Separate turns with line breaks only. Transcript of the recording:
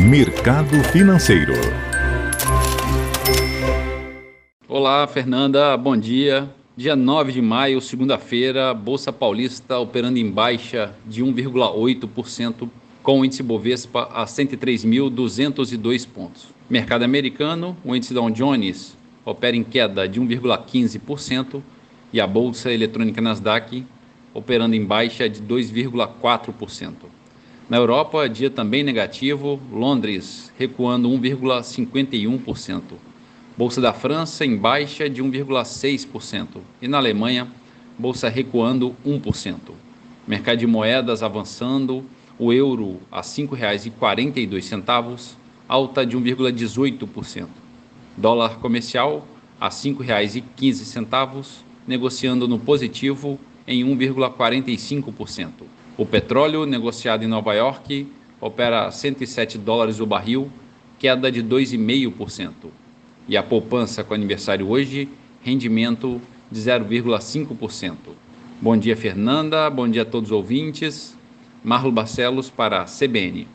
Mercado Financeiro.
Olá, Fernanda, bom dia. Dia 9 de maio, segunda-feira, Bolsa Paulista operando em baixa de 1,8%, com o índice Bovespa a 103.202 pontos. Mercado americano, o índice Dow Jones opera em queda de 1,15% e a bolsa eletrônica Nasdaq operando em baixa de 2,4%. Na Europa, dia também negativo, Londres recuando 1,51%. Bolsa da França em baixa de 1,6% e na Alemanha, bolsa recuando 1%. Mercado de moedas avançando, o euro a R$ 5,42, alta de 1,18%. Dólar comercial a R$ 5,15, negociando no positivo em 1,45%. O petróleo negociado em Nova York opera a 107 dólares o barril, queda de 2,5%. E a poupança com aniversário hoje, rendimento de 0,5%. Bom dia, Fernanda. Bom dia a todos os ouvintes. Marlo Barcelos para a CBN.